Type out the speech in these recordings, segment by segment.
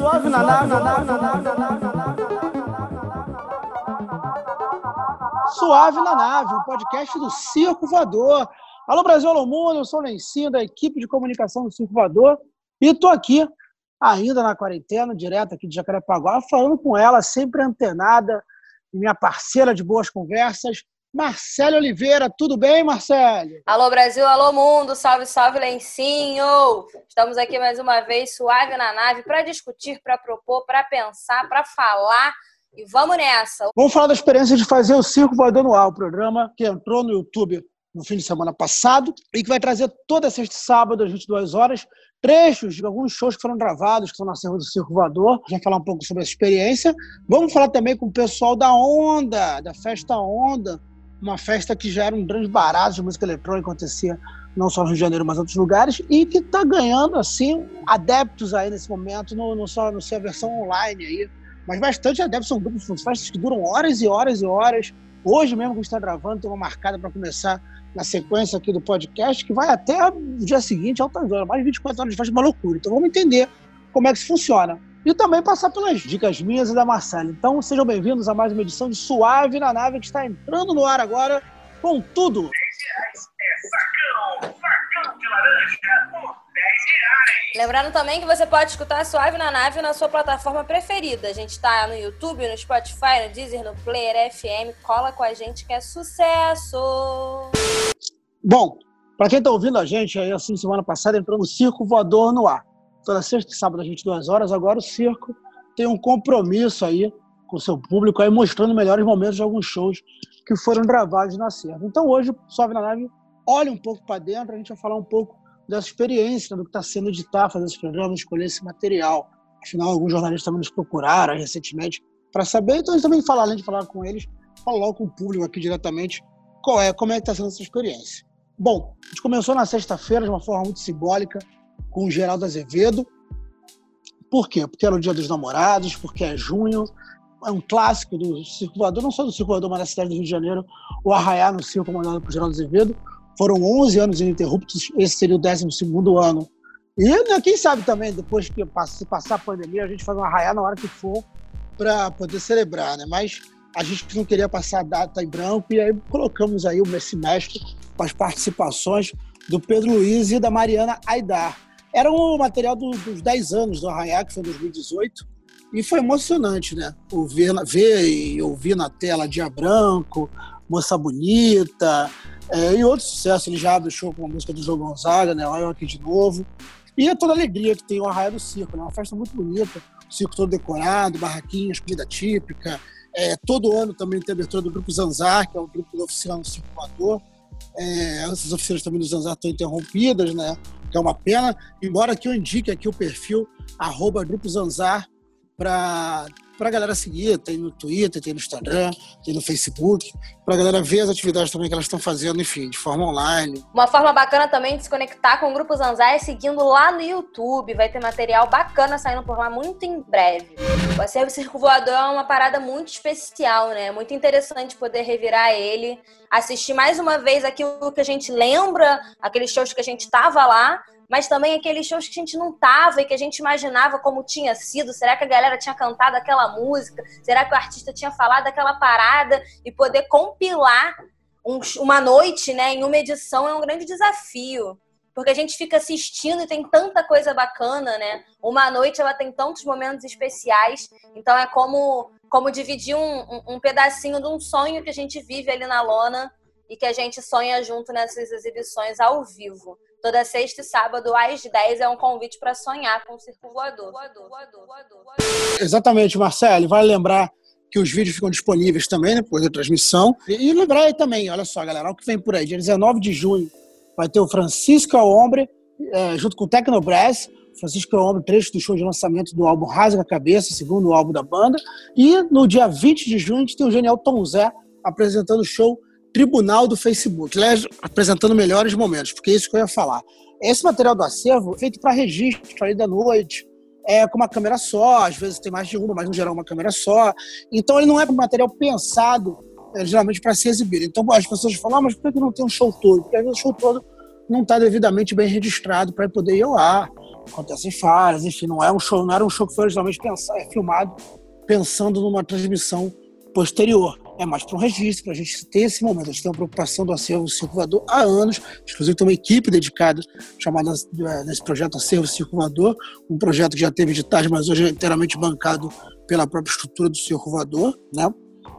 Suave na nave, na nave, na nave, na nave, na nave. Suave na nave, um podcast do Circo Voador. Alô Brasil, alô mundo, eu sou o Lencinho da equipe de comunicação do Circo Voador e estou aqui ainda na quarentena, direto aqui de Jacarepaguá, falando com ela, sempre antenada, minha parceira de boas conversas, Marcelo Oliveira. Tudo bem, Marcelo? Alô, Brasil, alô, mundo. Salve, salve, Lencinho. Estamos aqui mais uma vez, suave na nave, para discutir, para propor, para pensar, para falar. E vamos nessa. Vamos falar da experiência de fazer o Circo Voador no Ar, o programa que entrou no YouTube no fim de semana passado e que vai trazer toda sexta e sábado às 22 horas trechos de alguns shows que foram gravados, que são na Serra do Circo Voador. Vamos falar um pouco sobre essa experiência. Vamos falar também com o pessoal da Onda, da Festa Onda, uma festa que já era um grande barato de música eletrônica, acontecia não só no Rio de Janeiro, mas em outros lugares, e que está ganhando, assim, adeptos aí nesse momento, no, só, no sua versão online aí. Mas bastante adeptos, são grupos, são festas que duram horas e horas e horas. Hoje mesmo que a gente está gravando, tem uma marcada para começar na sequência aqui do podcast, que vai até o dia seguinte, altas horas, mais de 24 horas de festa, uma loucura. Então vamos entender como é que isso funciona. E também passar pelas dicas minhas e da Marcela. Então sejam bem-vindos a mais uma edição de Suave na Nave, que está entrando no ar agora com tudo. 10 reais é sacão, sacão de laranja por 10 reais. Lembrando também que você pode escutar Suave na Nave na sua plataforma preferida. A gente está no YouTube, no Spotify, no Deezer, no Player FM. Cola com a gente que é sucesso! Bom, para quem está ouvindo a gente, aí assim, semana passada entrou no Circo Voador no Ar. Toda sexta e sábado, às 22 horas. Agora o Circo tem um compromisso aí com o seu público, aí mostrando melhores momentos de alguns shows que foram gravados na Serra. Então hoje, Sobe na Nave, olha um pouco para dentro, a gente vai falar um pouco dessa experiência, do que está sendo editar, fazer esse programa, escolher esse material. Afinal, alguns jornalistas também nos procuraram recentemente para saber, então a gente também falar, além de falar com eles, falar com o público aqui diretamente qual é, como é que está sendo essa experiência. Bom, a gente começou na sexta-feira de uma forma muito simbólica com o Geraldo Azevedo. Por quê? Porque era o Dia dos Namorados, porque é junho, é um clássico do circulador, não só do circulador, mas da cidade do Rio de Janeiro, o Arraiá no Circo, comandado por Geraldo Azevedo. Foram 11 anos ininterruptos, esse seria o 12 ano. E né, quem sabe também, depois que se passar a pandemia, a gente faz um Arraiá na hora que for para poder celebrar, né? Mas a gente não queria passar a data em branco e aí colocamos aí o Messi Mestre com as participações do Pedro Luiz e da Mariana Aidar. Era um material do, dos 10 anos do Arraiá, que foi em 2018, e foi emocionante, né? Ouvir, ver e ouvir na tela Dia Branco, Moça Bonita, é, e outros sucessos. Ele já abre o show com a música do João Gonzaga, né? Lá eu aqui de novo. E é toda a alegria que tem o Arraia do Circo, né? Uma festa muito bonita, o circo todo decorado, barraquinhas, comida típica. É, todo ano também tem a abertura do Grupo Zanzar, que é o grupo da oficina no Circo Voador. É, essas oficinas também do Zanzar estão interrompidas, né? Que é uma pena. Embora que eu indique aqui o perfil arroba Grupo Zanzar para a galera seguir, tem no Twitter, tem no Instagram, tem no Facebook, para a galera ver as atividades também que elas estão fazendo, enfim, de forma online. Uma forma bacana também de se conectar com o Grupo Zanzai é seguindo lá no YouTube, vai ter material bacana saindo por lá muito em breve. O Acervo Circo Voador é uma parada muito especial, né? Muito interessante poder revirar ele, assistir mais uma vez aquilo que a gente lembra, aqueles shows que a gente tava lá, mas também aqueles shows que a gente não tava e que a gente imaginava como tinha sido. Será que a galera tinha cantado aquela música? Será que o artista tinha falado aquela parada? E poder compilar um, uma noite né, em uma edição é um grande desafio. Porque a gente fica assistindo e tem tanta coisa bacana, né? Uma noite ela tem tantos momentos especiais. Então é como, como dividir um, um, um pedacinho de um sonho que a gente vive ali na lona e que a gente sonha junto nessas exibições ao vivo. Toda sexta e sábado, às 10, é um convite para sonhar com o Circo Voador. Exatamente, Marcelo. Vale lembrar que os vídeos ficam disponíveis também depois da transmissão. E, lembrar aí também, olha só, galera, o que vem por aí. Dia 19 de junho vai ter o Francisco Alombre, é, junto com o Tecnobrass. Francisco Alombre, trecho do show de lançamento do álbum Rasga a Cabeça, segundo álbum da banda. E no dia 20 de junho a gente tem o genial Tom Zé apresentando o show tribunal do Facebook, apresentando melhores momentos, porque é isso que eu ia falar. Esse material do acervo é feito para registro ali da noite, é com uma câmera só, às vezes tem mais de uma, mas no geral uma câmera só. Então ele não é um material pensado é, geralmente para se exibir. Então as pessoas falam, ah, mas por que não tem um show todo? Porque às vezes o show todo não está devidamente bem registrado para poder ir ao ar. acontecem falhas, enfim, não é um show, não era um show que foi originalmente pensado, é filmado pensando numa transmissão posterior. É mais para um registro, para a gente ter esse momento. A gente tem uma preocupação do acervo circulador há anos. Inclusive, tem uma equipe dedicada chamada eh, nesse projeto Acervo Circulador, um projeto que já teve editais, mas hoje é inteiramente bancado pela própria estrutura do circulador, né?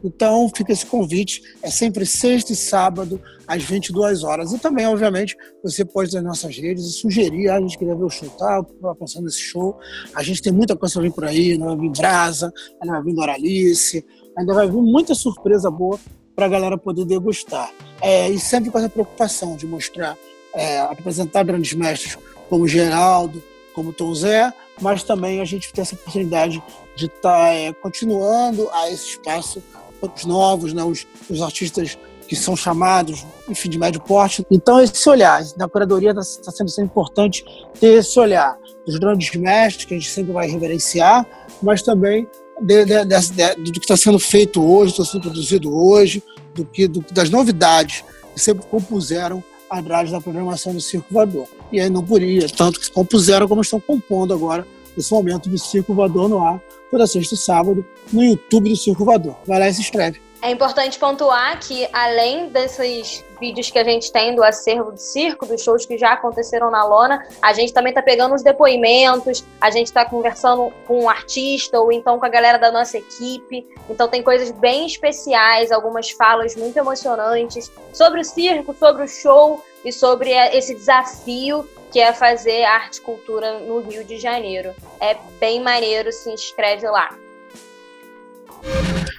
Então, fica esse convite. É sempre sexta e sábado, às 22 horas. E também, obviamente, você pode nas nossas redes e sugerir. Ah, a gente queria ver o show, tá? pensando nesse show. A gente tem muita coisa pra vir por aí. Ainda vai vir Brasa, vai vir Doralice, ainda vai vir muita surpresa boa para a galera poder degustar. É, e sempre com essa preocupação de mostrar, é, apresentar grandes mestres como Geraldo, como Tom Zé, mas também a gente tem essa oportunidade de estar tá, é, continuando a esse espaço os novos, né, os, os artistas que são chamados, enfim, de médio porte. Então, esse olhar, na curadoria está tá sendo sempre importante ter esse olhar dos grandes mestres, que a gente sempre vai reverenciar, mas também de, de, de, do que está sendo feito hoje, está sendo produzido hoje, do que, do, das novidades que sempre compuseram atrás da programação do Circo Voador. E aí não podia, tanto que compuseram como estão compondo agora, nesse momento do Circo Voador no ar, toda sexta e sábado, no YouTube do Circo Voador. Vai lá e se inscreve. É importante pontuar que, além desses vídeos que a gente tem do acervo do circo, dos shows que já aconteceram na lona, a gente também está pegando os depoimentos, a gente está conversando com um artista ou então com a galera da nossa equipe. Então tem coisas bem especiais, algumas falas muito emocionantes sobre o circo, sobre o show e sobre esse desafio que é fazer arte e cultura no Rio de Janeiro. É bem maneiro, se inscreve lá.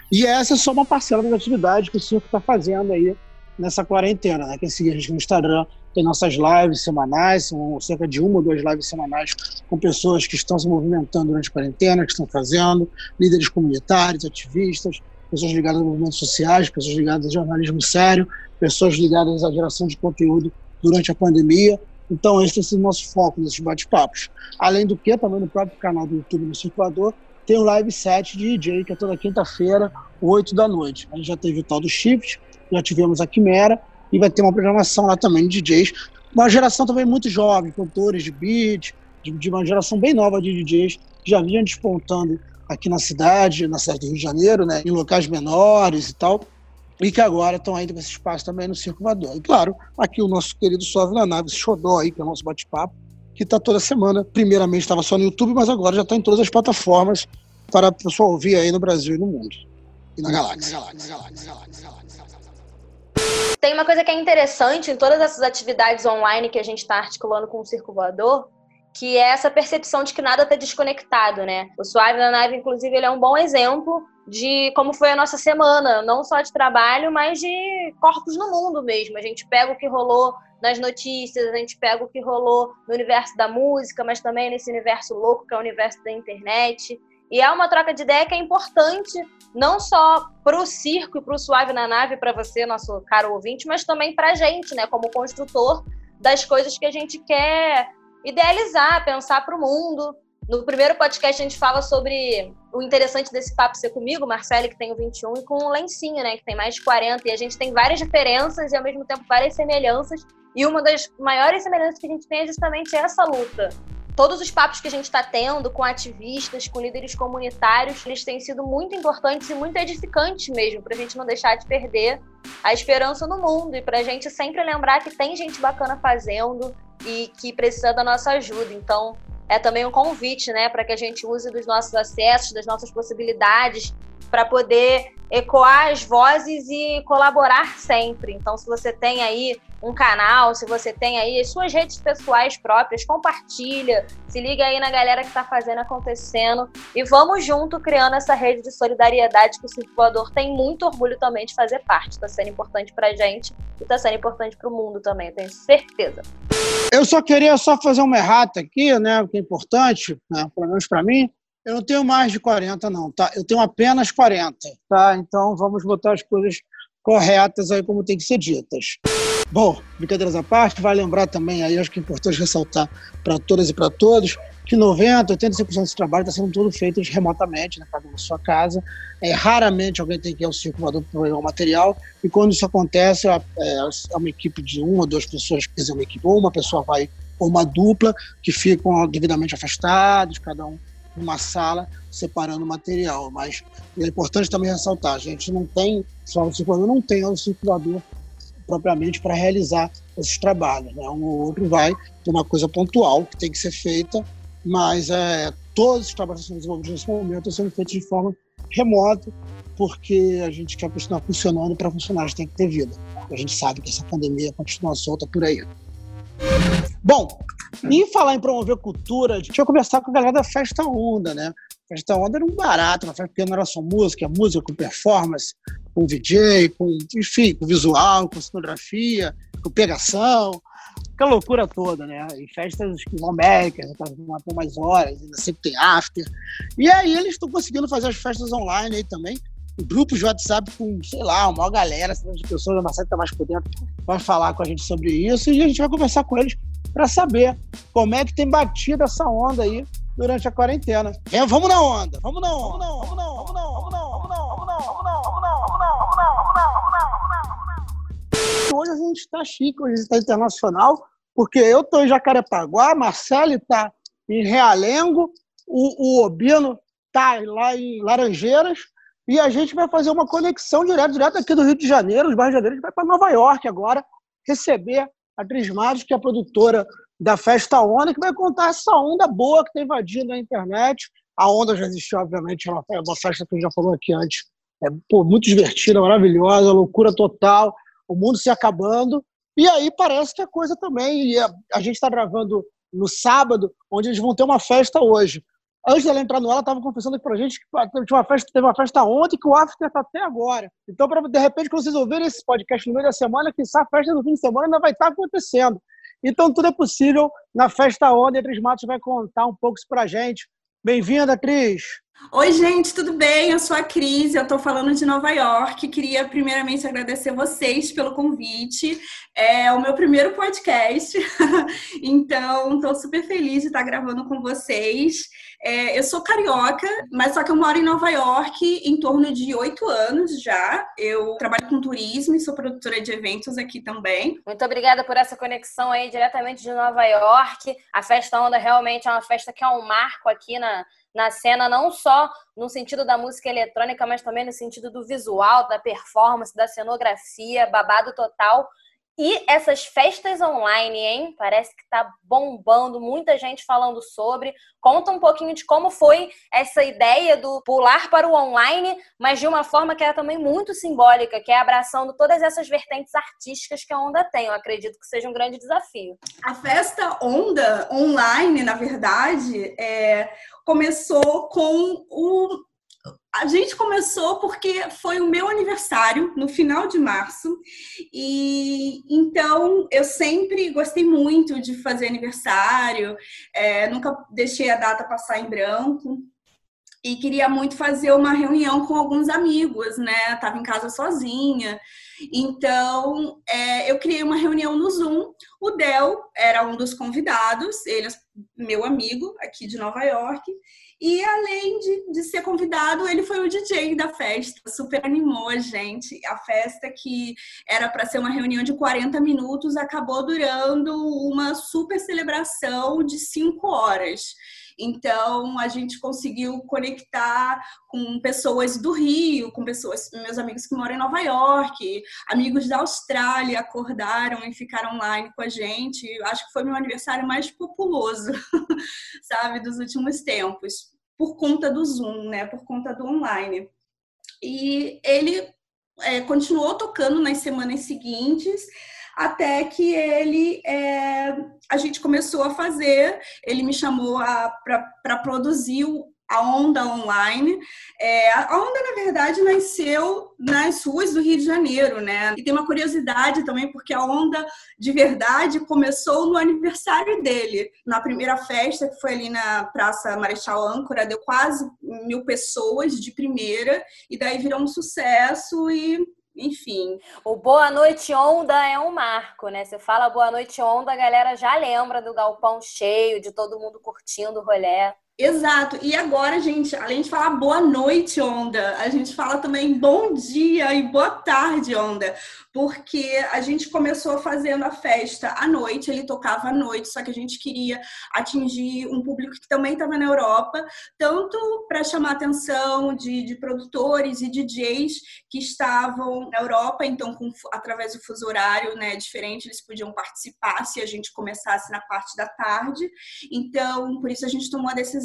E essa é só uma parcela das atividades que o circo está fazendo aí nessa quarentena. Né? Quem seguir a gente no Instagram tem nossas lives semanais, são cerca de uma ou duas lives semanais com pessoas que estão se movimentando durante a quarentena, que estão fazendo, líderes comunitários, ativistas, pessoas ligadas a movimentos sociais, pessoas ligadas a jornalismo sério, pessoas ligadas à geração de conteúdo durante a pandemia. Então, esse é o nosso foco nesses bate-papos. Além do que, também no próprio canal do YouTube do Circulador, tem um live set de DJ, que é toda quinta-feira, 8 da noite. A gente já teve o tal do Shift, já tivemos a Quimera, e vai ter uma programação lá também de DJs. Uma geração também muito jovem, cantores de beat, de, de uma geração bem nova de DJs, que já vinham despontando aqui na cidade, na cidade do Rio de Janeiro, né, em locais menores e tal, e que agora estão ainda com esse espaço também no Circo Voador. E claro, aqui o nosso querido Suave na Nave, esse xodó aí, que é o nosso bate-papo, que está toda semana. Primeiramente estava só no YouTube, mas agora já está em todas as plataformas para a pessoa ouvir aí no Brasil e no mundo. E na galáxia. Tem uma coisa que é interessante em todas essas atividades online que a gente está articulando com o Circo Voador, que é essa percepção de que nada está desconectado, né? O Suave na Nave, inclusive, ele é um bom exemplo de como foi a nossa semana, não só de trabalho, mas de corpos no mundo mesmo. A gente pega o que rolou nas notícias, a gente pega o que rolou no universo da música, mas também nesse universo louco que é o universo da internet. E é uma troca de ideia que é importante, não só para o circo e para o Suave na Nave, para você, nosso caro ouvinte, mas também para a gente, né, como construtor das coisas que a gente quer idealizar, pensar para o mundo. No primeiro podcast a gente fala sobre o interessante desse papo ser comigo, Marcelo, que tem 21, e com o Lencinho, né, que tem mais de 40. E a gente tem várias diferenças e, ao mesmo tempo, várias semelhanças. E uma das maiores semelhanças que a gente tem é justamente essa luta. Todos os papos que a gente está tendo com ativistas, com líderes comunitários, eles têm sido muito importantes e muito edificantes mesmo, para a gente não deixar de perder a esperança no mundo e para a gente sempre lembrar que tem gente bacana fazendo e que precisa da nossa ajuda. Então, é também um convite, né, para que a gente use dos nossos acessos, das nossas possibilidades, para poder ecoar as vozes e colaborar sempre. Então, se você tem aí um canal, se você tem aí as suas redes pessoais próprias, compartilha, se liga aí na galera que está fazendo acontecendo e vamos junto criando essa rede de solidariedade que o Circo Voador tem muito orgulho também de fazer parte. Está sendo importante para gente e está sendo importante para o mundo também, tenho certeza. Eu só queria só fazer uma errata aqui, né, que é importante, né, pelo menos para mim. Eu não tenho mais de 40, não, tá? Eu tenho apenas 40, tá? Então vamos botar as coisas corretas aí como tem que ser ditas. Bom, brincadeiras à parte, vai lembrar também aí, acho que é importante ressaltar para todas e para todos, que 90%, 85% desse trabalho está sendo todo feito remotamente, né, cada um na sua casa. É, raramente alguém tem que ir ao circulador para pegar o material, e quando isso acontece, é, é, uma equipe de uma ou duas pessoas, quer dizer, uma equipe, ou uma pessoa vai ou uma dupla que ficam devidamente afastados, cada um numa sala, separando material. Mas é importante também ressaltar, a gente não tem, o circulador não tem o circulador propriamente para realizar esses trabalhos. Né? Um ou outro vai ter uma coisa pontual que tem que ser feita, mas é, todos os trabalhos que são desenvolvidos nesse momento estão sendo feitos de forma remota, porque a gente quer continuar funcionando para funcionários tem que ter vida. A gente sabe que essa pandemia continua solta por aí. Bom, e falar em promover cultura, a gente vai conversar com a galera da Festa Onda, né? Festa Onda era um barato, uma festa porque não era só música, música com performance, com VJ, com, enfim, com visual, com cenografia, com pegação, aquela loucura toda, né? E festas que vão até mais horas, ainda sempre tem after. E aí eles estão conseguindo fazer as festas online aí também, grupos de WhatsApp com, sei lá, uma galera, de pessoas, a Marcelo está mais por dentro, vai falar com a gente sobre isso e a gente vai conversar com eles para saber como é que tem batido essa onda aí durante a quarentena. É, vamos na onda, vamos na onda, vamos na onda, vamos na onda, vamos na onda, vamos na vamos na vamos na vamos na vamos na vamos na onda. Hoje a gente está chique, hoje a gente está internacional, porque eu estou em Jacarepaguá, Marcelo está em Realengo, o, o Obino está lá em Laranjeiras, e a gente vai fazer uma conexão direto, direto aqui do Rio de Janeiro, os bairros de Janeiro, a gente vai para Nova York agora, receber a Cris que é a produtora da Festa Onda, que vai contar essa onda boa que tem invadido a internet. A onda já existiu, obviamente, uma, é uma festa que a gente já falou aqui antes. É pô, muito divertida, maravilhosa, loucura total, o mundo se acabando. E aí parece que a coisa também. A, a gente está gravando no sábado, onde eles vão ter uma festa hoje antes dela entrar no ar, ela estava confessando pra gente que tinha uma festa, teve uma festa ontem que o after tá até agora. Então, pra, de repente, quando vocês ouvirem esse podcast no meio da semana, que a festa do fim de semana ainda vai estar tá acontecendo. Então, tudo é possível. Na festa onda, a Cris Matos vai contar um pouco isso pra gente. Bem-vinda, Cris! Oi, gente, tudo bem? Eu sou a Cris, eu estou falando de Nova York. Queria primeiramente agradecer vocês pelo convite. É o meu primeiro podcast, então estou super feliz de estar gravando com vocês. É, eu sou carioca, mas só que eu moro em Nova York em torno de oito anos já. Eu trabalho com turismo e sou produtora de eventos aqui também. Muito obrigada por essa conexão aí diretamente de Nova York. A Festa Onda realmente é uma festa que é um marco aqui na na cena, não só no sentido da música eletrônica, mas também no sentido do visual, da performance, da cenografia, babado total. E essas festas online, hein? Parece que tá bombando, muita gente falando sobre. Conta um pouquinho de como foi essa ideia do pular para o online, mas de uma forma que é também muito simbólica, que é abraçando todas essas vertentes artísticas que a Onda tem. Eu acredito que seja um grande desafio. A festa Onda online, na verdade, é, começou com o a gente começou porque foi o meu aniversário no final de março e então eu sempre gostei muito de fazer aniversário, é, nunca deixei a data passar em branco e queria muito fazer uma reunião com alguns amigos, né? Tava em casa sozinha, então é, eu criei uma reunião no Zoom. O Del era um dos convidados, ele é meu amigo aqui de Nova York. E além de, de ser convidado, ele foi o DJ da festa, super animou a gente. A festa que era para ser uma reunião de 40 minutos acabou durando uma super celebração de 5 horas. Então a gente conseguiu conectar com pessoas do Rio, com pessoas, meus amigos que moram em Nova York, amigos da Austrália acordaram e ficaram online com a gente. Acho que foi meu aniversário mais populoso, sabe, dos últimos tempos por conta do Zoom, né? Por conta do online. E ele é, continuou tocando nas semanas seguintes, até que ele é, a gente começou a fazer, ele me chamou para produzir a Onda Online. É, a Onda, na verdade, nasceu nas ruas do Rio de Janeiro, né? E tem uma curiosidade também, porque a Onda, de verdade, começou no aniversário dele. Na primeira festa, que foi ali na Praça Marechal Âncora, deu quase mil pessoas de primeira, e daí virou um sucesso e enfim. O Boa Noite Onda é um marco, né? Você fala Boa Noite Onda, a galera já lembra do galpão cheio, de todo mundo curtindo o rolê. Exato. E agora, gente, além de falar boa noite, Onda, a gente fala também bom dia e boa tarde, Onda porque a gente começou fazendo a festa à noite, ele tocava à noite, só que a gente queria atingir um público que também estava na Europa, tanto para chamar atenção de, de, produtores e DJs que estavam na Europa, então com, através do fuso horário né, diferente, eles podiam participar se a gente começasse na parte da tarde. Então, por isso a gente tomou a decisão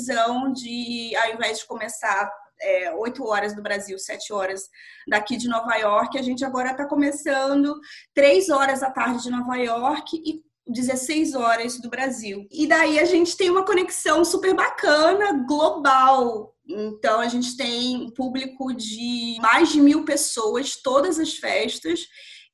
de, ao invés de começar é, 8 horas do Brasil, 7 horas daqui de Nova York. A gente agora está começando 3 horas da tarde de Nova York e 16 horas do Brasil. E daí a gente tem uma conexão super bacana, global. Então a gente tem um público de mais de mil pessoas, todas as festas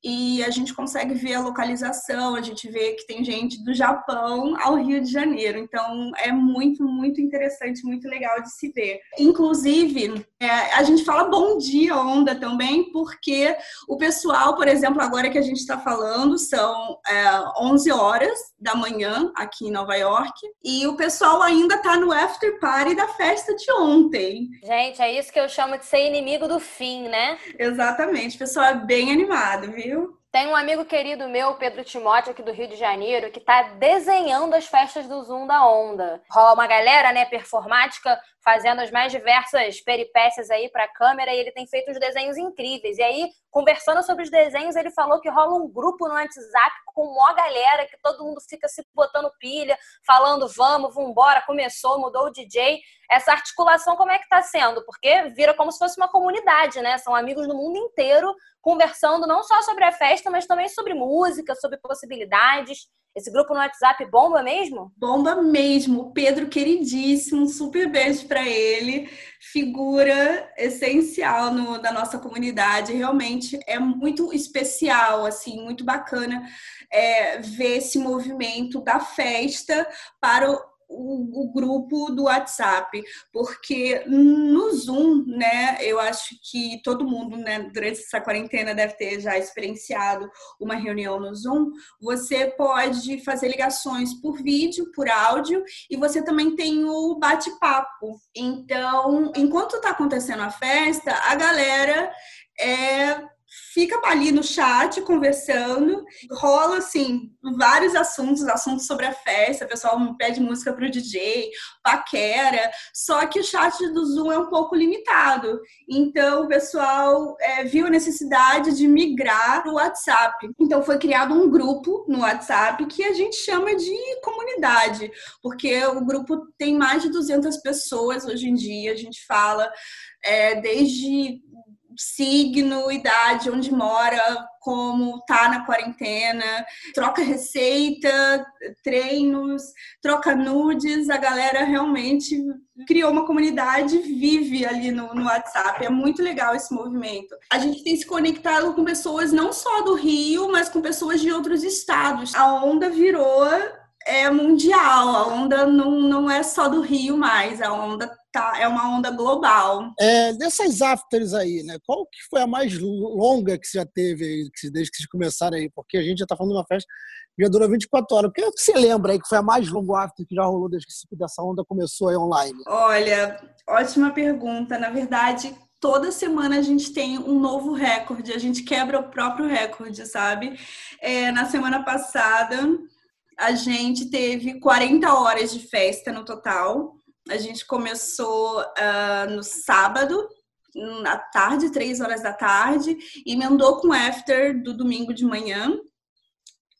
e a gente consegue ver a localização, a gente vê que tem gente do Japão ao Rio de Janeiro. Então é muito, muito interessante, muito legal de se ver. Inclusive, é, a gente fala bom dia, onda também, porque o pessoal, por exemplo, agora que a gente está falando, são é, 11 horas da manhã aqui em Nova York, e o pessoal ainda está no after party da festa de ontem. Gente, é isso que eu chamo de ser inimigo do fim, né? Exatamente, o pessoal é bem animado, viu? Tem um amigo querido meu, Pedro Timóteo, aqui do Rio de Janeiro, que está desenhando as festas do Zoom da Onda. Rola uma galera, né, performática, fazendo as mais diversas peripécias aí para a câmera e ele tem feito uns desenhos incríveis. E aí, conversando sobre os desenhos, ele falou que rola um grupo no WhatsApp com uma galera, que todo mundo fica se botando pilha, falando vamos, vambora, começou, mudou o DJ. Essa articulação como é que está sendo? Porque vira como se fosse uma comunidade, né? São amigos do mundo inteiro conversando não só sobre a festa, mas também sobre música, sobre possibilidades. Esse grupo no WhatsApp bomba mesmo? Bomba mesmo. Pedro queridíssimo, um super beijo para ele. Figura essencial no, da nossa comunidade. Realmente é muito especial, assim, muito bacana é, ver esse movimento da festa para o o, o, grupo do WhatsApp, porque no Zoom, né, eu acho que todo mundo, né, durante essa quarentena deve ter já experienciado uma reunião no Zoom. Você pode fazer ligações por vídeo, por áudio, e você também tem o bate-papo. Então, enquanto está acontecendo a festa, a galera é fica ali no chat conversando, rola assim vários assuntos, assuntos sobre a festa, o pessoal pede música pro DJ, paquera, só que o chat do Zoom é um pouco limitado. Então o pessoal é, viu a necessidade de migrar para o WhatsApp. Então foi criado um grupo no WhatsApp que a gente chama de comunidade, porque o grupo tem mais de 200 pessoas hoje em dia, a gente fala é, desde signo, idade, onde mora, como tá na quarentena, troca receita, treinos, troca nudes, a galera realmente criou uma comunidade, vive ali no, no WhatsApp. É muito legal esse movimento. A gente tem se conectado com pessoas não só do Rio, mas com pessoas de outros estados. A onda virou é mundial, a onda não, não é só do Rio mais, a onda tá, é uma onda global. É, dessas afters aí, né? Qual que foi a mais longa que você já teve aí, desde que vocês começaram aí? Porque a gente já está falando de uma festa que já dura 24 horas. O que você lembra aí que foi a mais longa after que já rolou desde que essa onda começou aí online? Olha, ótima pergunta. Na verdade, toda semana a gente tem um novo recorde, a gente quebra o próprio recorde, sabe? É, na semana passada, a gente teve 40 horas de festa no total. A gente começou uh, no sábado, na tarde, três horas da tarde, e emendou com after do domingo de manhã.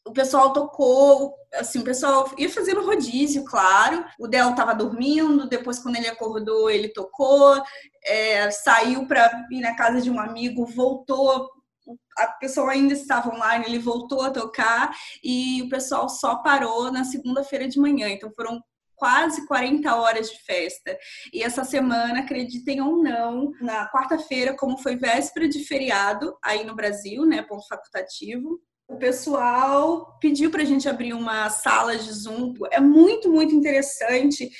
O pessoal tocou, assim, o pessoal ia fazendo rodízio, claro. O Del estava dormindo, depois, quando ele acordou, ele tocou, é, saiu para ir na casa de um amigo, voltou a pessoa ainda estava online, ele voltou a tocar e o pessoal só parou na segunda-feira de manhã. Então foram quase 40 horas de festa. E essa semana, acreditem ou não, na quarta-feira, como foi véspera de feriado aí no Brasil, né, ponto facultativo, o pessoal pediu para a gente abrir uma sala de Zoom. É muito, muito interessante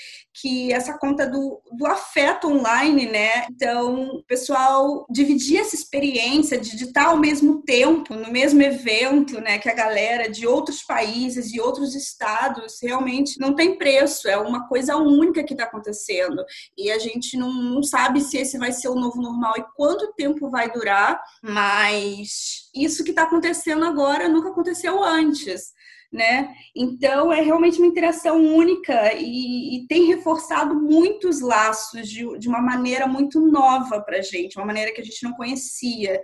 que essa conta do, do afeto online, né? Então, o pessoal dividir essa experiência de estar ao mesmo tempo, no mesmo evento, né? Que a galera de outros países e outros estados realmente não tem preço, é uma coisa única que está acontecendo. E a gente não, não sabe se esse vai ser o novo normal e quanto tempo vai durar, mas isso que está acontecendo agora nunca aconteceu antes né? Então é realmente uma interação única e, e tem reforçado muitos laços de, de uma maneira muito nova para a gente, uma maneira que a gente não conhecia.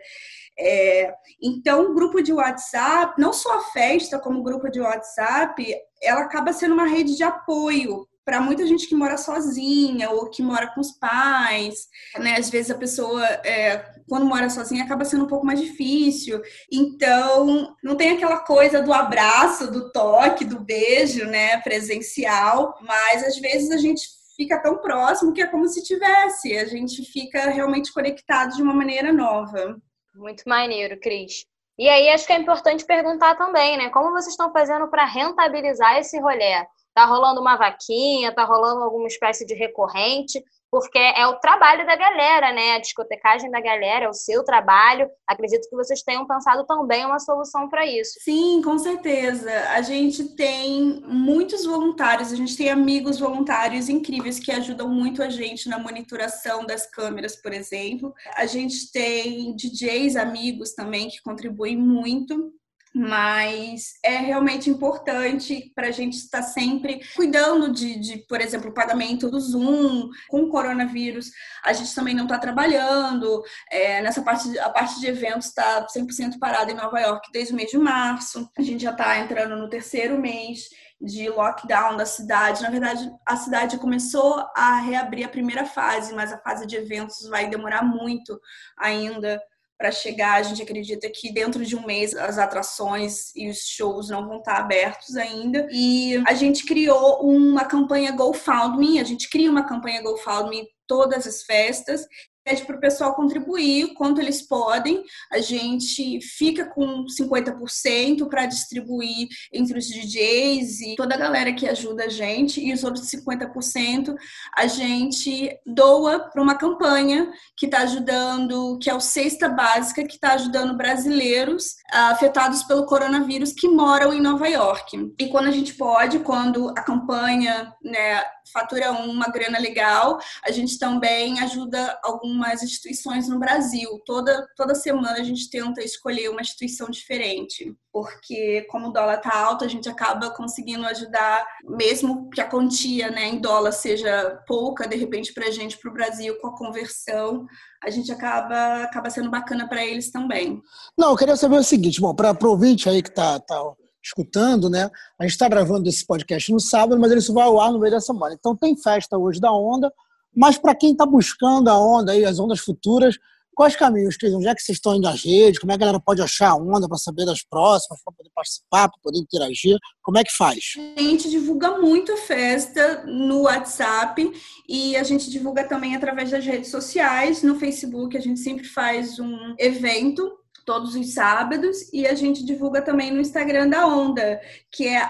É, então, o grupo de WhatsApp, não só a festa, como o grupo de WhatsApp, ela acaba sendo uma rede de apoio para muita gente que mora sozinha ou que mora com os pais, né? Às vezes a pessoa, é, quando mora sozinha, acaba sendo um pouco mais difícil. Então, não tem aquela coisa do abraço, do toque, do beijo, né? Presencial, mas às vezes a gente fica tão próximo que é como se tivesse. A gente fica realmente conectado de uma maneira nova. Muito maneiro, Cris. E aí acho que é importante perguntar também, né? Como vocês estão fazendo para rentabilizar esse rolê? Tá rolando uma vaquinha, tá rolando alguma espécie de recorrente, porque é o trabalho da galera, né? A discotecagem da galera, é o seu trabalho. Acredito que vocês tenham pensado também uma solução para isso. Sim, com certeza. A gente tem muitos voluntários, a gente tem amigos voluntários incríveis que ajudam muito a gente na monitoração das câmeras, por exemplo. A gente tem DJs amigos também que contribuem muito mas é realmente importante para a gente estar sempre cuidando de, de, por exemplo, o pagamento do Zoom com o coronavírus. A gente também não está trabalhando. É, nessa parte, a parte de eventos está 100% parada em Nova York desde o mês de março. A gente já está entrando no terceiro mês de lockdown da cidade. Na verdade, a cidade começou a reabrir a primeira fase, mas a fase de eventos vai demorar muito ainda para chegar. A gente acredita que dentro de um mês as atrações e os shows não vão estar abertos ainda. E a gente criou uma campanha GoFundMe, a gente cria uma campanha GoFundMe todas as festas pede para o pessoal contribuir quanto eles podem. A gente fica com 50% para distribuir entre os DJs e toda a galera que ajuda a gente, e os outros 50% a gente doa para uma campanha que está ajudando, que é o Cesta Básica, que está ajudando brasileiros afetados pelo coronavírus que moram em Nova York. E quando a gente pode, quando a campanha né, fatura uma grana legal, a gente também ajuda algumas instituições no Brasil. Toda, toda semana a gente tenta escolher uma instituição diferente, porque como o dólar está alto, a gente acaba conseguindo ajudar, mesmo que a quantia né, em dólar seja pouca, de repente, para a gente, para o Brasil, com a conversão, a gente acaba, acaba sendo bacana para eles também. Não, eu queria saber o seguinte, bom, para o ouvinte aí que está tá escutando, né? A gente está gravando esse podcast no sábado, mas ele só vai ao ar no meio da semana. Então tem festa hoje da onda, mas para quem está buscando a onda aí, as ondas futuras, quais caminhos, Cris? Onde é que vocês estão indo nas redes? Como é que a galera pode achar a onda para saber das próximas, para poder participar, para poder interagir? Como é que faz? A gente divulga muito festa no WhatsApp e a gente divulga também através das redes sociais. No Facebook, a gente sempre faz um evento todos os sábados e a gente divulga também no Instagram da Onda, que é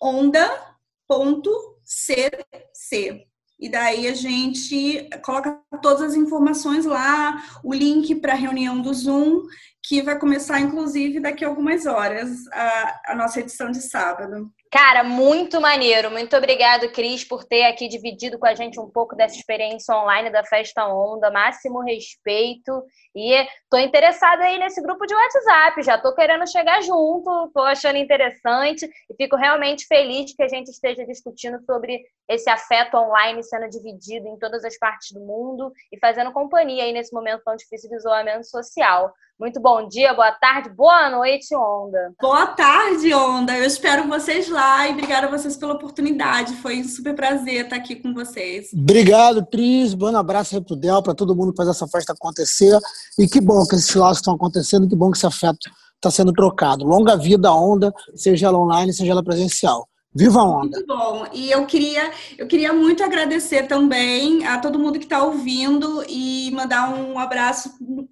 onda.cc. E daí a gente coloca todas as informações lá, o link para a reunião do Zoom, que vai começar, inclusive, daqui a algumas horas, a, a nossa edição de sábado. Cara, muito maneiro. Muito obrigado, Cris, por ter aqui dividido com a gente um pouco dessa experiência online da Festa Onda. Máximo respeito. E tô interessada aí nesse grupo de WhatsApp. Já tô querendo chegar junto, tô achando interessante e fico realmente feliz que a gente esteja discutindo sobre esse afeto online sendo dividido em todas as partes do mundo e fazendo companhia aí nesse momento tão difícil de isolamento social. Muito bom dia, boa tarde, boa noite, Onda. Boa tarde, Onda. Eu espero vocês lá e obrigada a vocês pela oportunidade. Foi um super prazer estar aqui com vocês. Obrigado, Pris. Bom abraço aí pro Del, para todo mundo que faz essa festa acontecer. E que bom que esses laços estão acontecendo, que bom que esse afeto está sendo trocado. Longa vida, Onda, seja ela online, seja ela presencial. Viva a onda! Muito bom. E eu queria, eu queria muito agradecer também a todo mundo que está ouvindo e mandar um abraço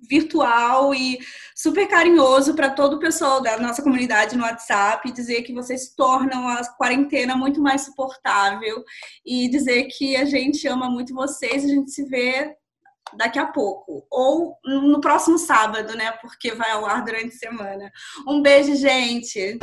virtual e super carinhoso para todo o pessoal da nossa comunidade no WhatsApp, dizer que vocês tornam a quarentena muito mais suportável e dizer que a gente ama muito vocês, a gente se vê daqui a pouco. Ou no próximo sábado, né? Porque vai ao ar durante a semana. Um beijo, gente.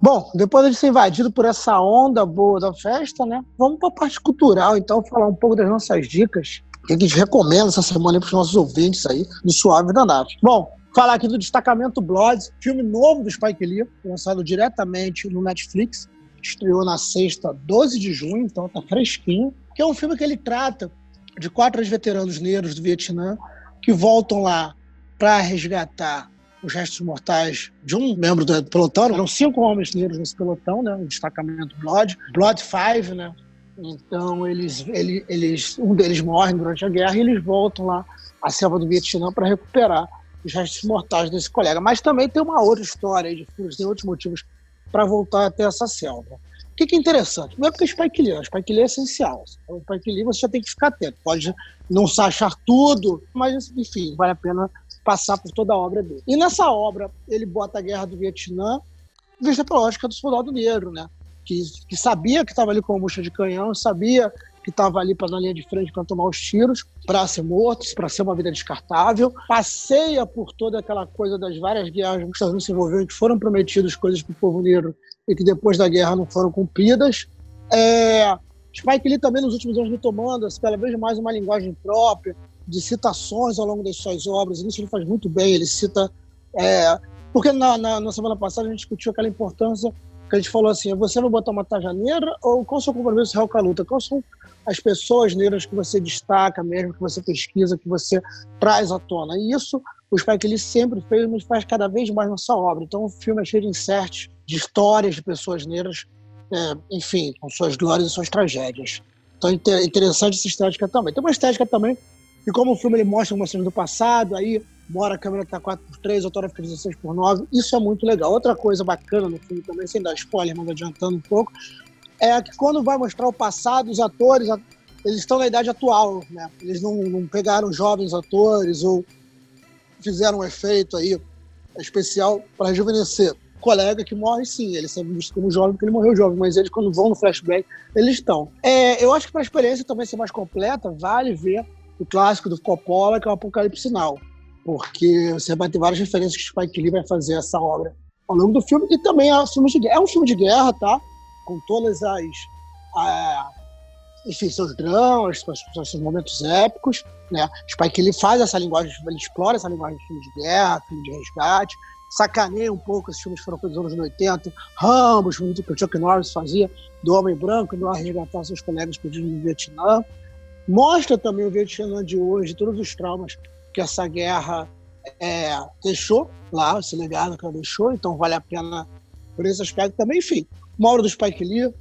Bom, depois de ser invadido por essa onda boa da festa, né? Vamos para a parte cultural, então, falar um pouco das nossas dicas. O que a gente recomenda essa semana para os nossos ouvintes aí do Suave da Nave. Bom, falar aqui do Destacamento Blood, filme novo do Spike Lee, lançado diretamente no Netflix. Estreou na sexta, 12 de junho, então tá fresquinho. Que é um filme que ele trata de quatro veteranos negros do Vietnã que voltam lá para resgatar os restos mortais de um membro do pelotão. Eram cinco homens negros nesse pelotão, né? Destacamento Blood, Blood Five, né? Então eles, eles, eles, um deles morre durante a guerra e eles voltam lá à selva do Vietnã para recuperar os restos mortais desse colega. Mas também tem uma outra história de furos, tem outros motivos para voltar até essa selva que, que é interessante? Não é porque é Spike Lee, Spike Lee é essencial. O Spike Lee você já tem que ficar atento. Pode não achar tudo, mas, enfim, vale a pena passar por toda a obra dele. E nessa obra, ele bota a guerra do Vietnã vista pela lógica do soldado negro, né? Que, que sabia que estava ali com a bucha de canhão, sabia que estava ali para na linha de frente para tomar os tiros, para ser morto, para ser uma vida descartável. Passeia por toda aquela coisa das várias guerras que os Estados Unidos se envolveram, que foram prometidas coisas para o povo negro e que depois da guerra não foram cumpridas. É, Spike Lee também nos últimos anos retomando assim, cada vez mais uma linguagem própria, de citações ao longo das suas obras. Isso ele faz muito bem, ele cita... É, porque na, na, na, semana passada a gente discutiu aquela importância que a gente falou assim, você vai botar uma taja negra ou qual o seu compromisso real com a luta? Quais são as pessoas negras que você destaca mesmo, que você pesquisa, que você traz à tona? E isso o Spike Lee sempre fez, mas faz cada vez mais na sua obra. Então o filme é cheio de inserts de histórias de pessoas negras, é, enfim, com suas glórias e suas tragédias. Então é interessante essa estética também. Tem uma estética também, e como o filme ele mostra uma cena do passado, aí mora a câmera tá 4x3, outra hora fica 16x9, isso é muito legal. Outra coisa bacana no filme também, sem dar spoiler, mas adiantando um pouco, é que quando vai mostrar o passado, os atores, eles estão na idade atual, né? Eles não, não pegaram jovens atores ou fizeram um efeito aí especial para rejuvenescer colega que morre, sim, ele sempre visto como jovem, porque ele morreu jovem, mas eles, quando vão no flashback, eles estão. É, eu acho que para a experiência também ser mais completa, vale ver o clássico do Coppola, que é o Apocalipse Sinal, porque você vai ter várias referências que o Spike Lee vai fazer essa obra ao longo do filme, e também é um filme de guerra, é um filme de guerra, tá? Com todas as. A, enfim, seus dramas, seus, seus momentos épicos, né? Spike Lee faz essa linguagem, ele explora essa linguagem de filme de guerra, filme de resgate, sacaneia um pouco esses filmes que foram feitos nos anos 80, Rambo, filmes que o Chuck Norris fazia, do homem branco, indo lá resgatar seus colegas perdidos no Vietnã. Mostra também o Vietnã de hoje, todos os traumas que essa guerra é, deixou lá, esse legado que ela deixou, então vale a pena por esse aspecto também. Enfim, obra do Spike Lee,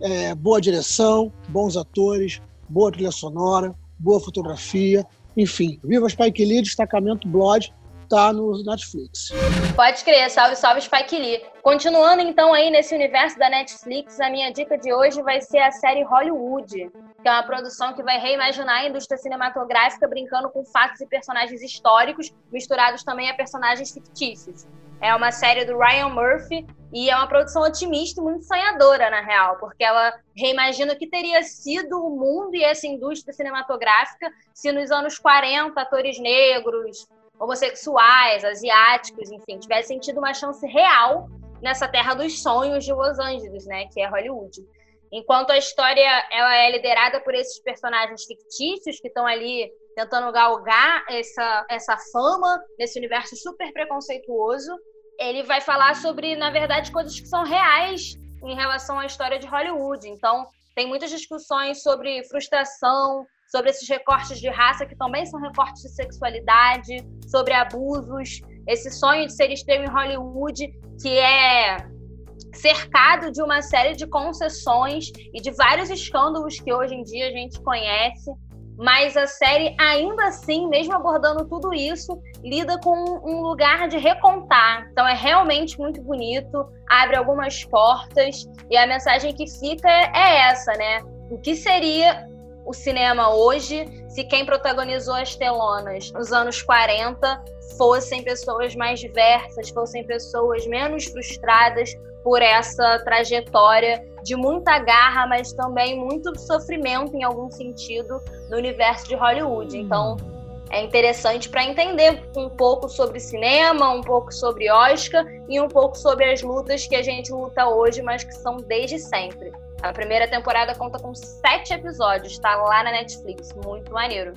é, boa direção, bons atores, boa trilha sonora, boa fotografia, enfim. Viva Spike Lee, destacamento Blood, tá no Netflix. Pode crer, salve, salve Spike Lee. Continuando então aí nesse universo da Netflix, a minha dica de hoje vai ser a série Hollywood, que é uma produção que vai reimaginar a indústria cinematográfica brincando com fatos e personagens históricos, misturados também a personagens fictícios. É uma série do Ryan Murphy e é uma produção otimista e muito sonhadora, na real, porque ela reimagina o que teria sido o mundo e essa indústria cinematográfica se nos anos 40 atores negros, homossexuais, asiáticos, enfim, tivessem tido uma chance real nessa terra dos sonhos de Los Angeles, né, que é Hollywood. Enquanto a história ela é liderada por esses personagens fictícios que estão ali tentando galgar essa, essa fama nesse universo super preconceituoso, ele vai falar sobre, na verdade, coisas que são reais em relação à história de Hollywood. Então, tem muitas discussões sobre frustração, sobre esses recortes de raça que também são recortes de sexualidade, sobre abusos, esse sonho de ser extremo em Hollywood que é cercado de uma série de concessões e de vários escândalos que hoje em dia a gente conhece. mas a série, ainda assim, mesmo abordando tudo isso, lida com um lugar de recontar. Então é realmente muito bonito, abre algumas portas, e a mensagem que fica é essa, né? O que seria o cinema hoje se quem protagonizou as telonas nos anos 40 fossem pessoas mais diversas, fossem pessoas menos frustradas por essa trajetória de muita garra, mas também muito sofrimento em algum sentido no universo de Hollywood. Hum. Então, é interessante para entender um pouco sobre cinema, um pouco sobre Oscar e um pouco sobre as lutas que a gente luta hoje, mas que são desde sempre. A primeira temporada conta com sete episódios, está lá na Netflix, muito maneiro.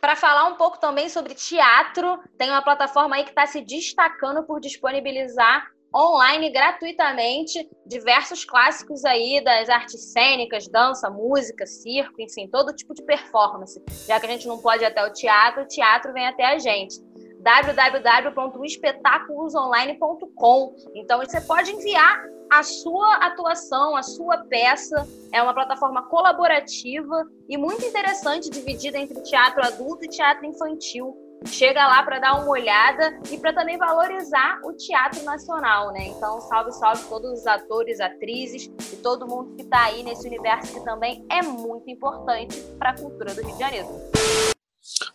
Para falar um pouco também sobre teatro, tem uma plataforma aí que está se destacando por disponibilizar online gratuitamente diversos clássicos aí das artes cênicas, dança, música, circo, enfim, todo tipo de performance. Já que a gente não pode ir até o teatro, o teatro vem até a gente www.espetaculosonline.com. Então você pode enviar a sua atuação, a sua peça. É uma plataforma colaborativa e muito interessante, dividida entre teatro adulto e teatro infantil chega lá para dar uma olhada e para também valorizar o teatro nacional, né? Então, salve, salve todos os atores, atrizes e todo mundo que está aí nesse universo que também é muito importante para a cultura do Rio de Janeiro.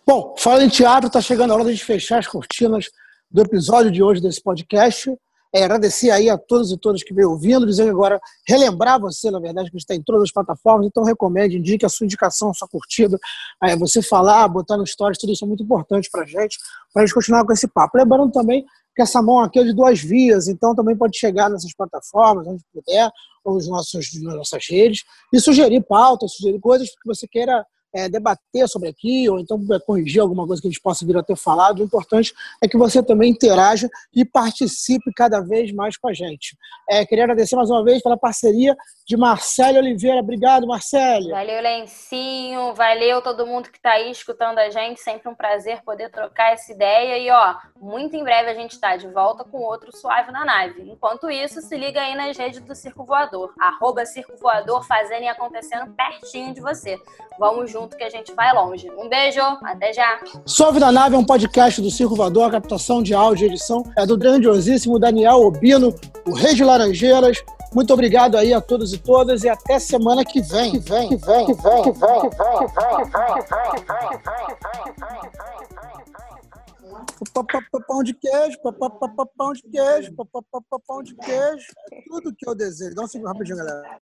Bom, falando em teatro, está chegando a hora de fechar as cortinas do episódio de hoje desse podcast. É, agradecer aí a todos e todas que veio ouvindo, dizer que agora, relembrar você, na verdade, que está em todas as plataformas, então recomende, indique a sua indicação, a sua curtida, é, você falar, botar no stories, tudo isso é muito importante para a gente, para a gente continuar com esse papo. Lembrando também que essa mão aqui é de duas vias, então também pode chegar nessas plataformas, onde puder, ou nos nossos, nas nossas redes, e sugerir pautas, sugerir coisas que você queira é, debater sobre aqui, ou então é, corrigir alguma coisa que a gente possa vir a ter falado. O importante é que você também interaja e participe cada vez mais com a gente. É, queria agradecer mais uma vez pela parceria de Marcelo Oliveira. Obrigado, Marcelo. Valeu, Lencinho. Valeu todo mundo que está aí escutando a gente. Sempre um prazer poder trocar essa ideia. E, ó, muito em breve a gente está de volta com outro Suave na Nave. Enquanto isso, se liga aí nas redes do Circo Voador. Arroba Circo Voador, fazendo e acontecendo pertinho de você. Vamos junto junto que a gente vai longe. Um beijo, até já. Suave da Nave é um podcast do Circo Voador, a captação de áudio e edição é do grandiosíssimo Daniel Obino, o Rei de Laranjeiras. Muito obrigado aí a todos e todas e até semana que vem. Que vem, que vem, que vem, que vem, que vem, que vem. Pão de queijo, pão de queijo, pão de queijo. É tudo que eu desejo. Dá um segundo rapidinho, galera.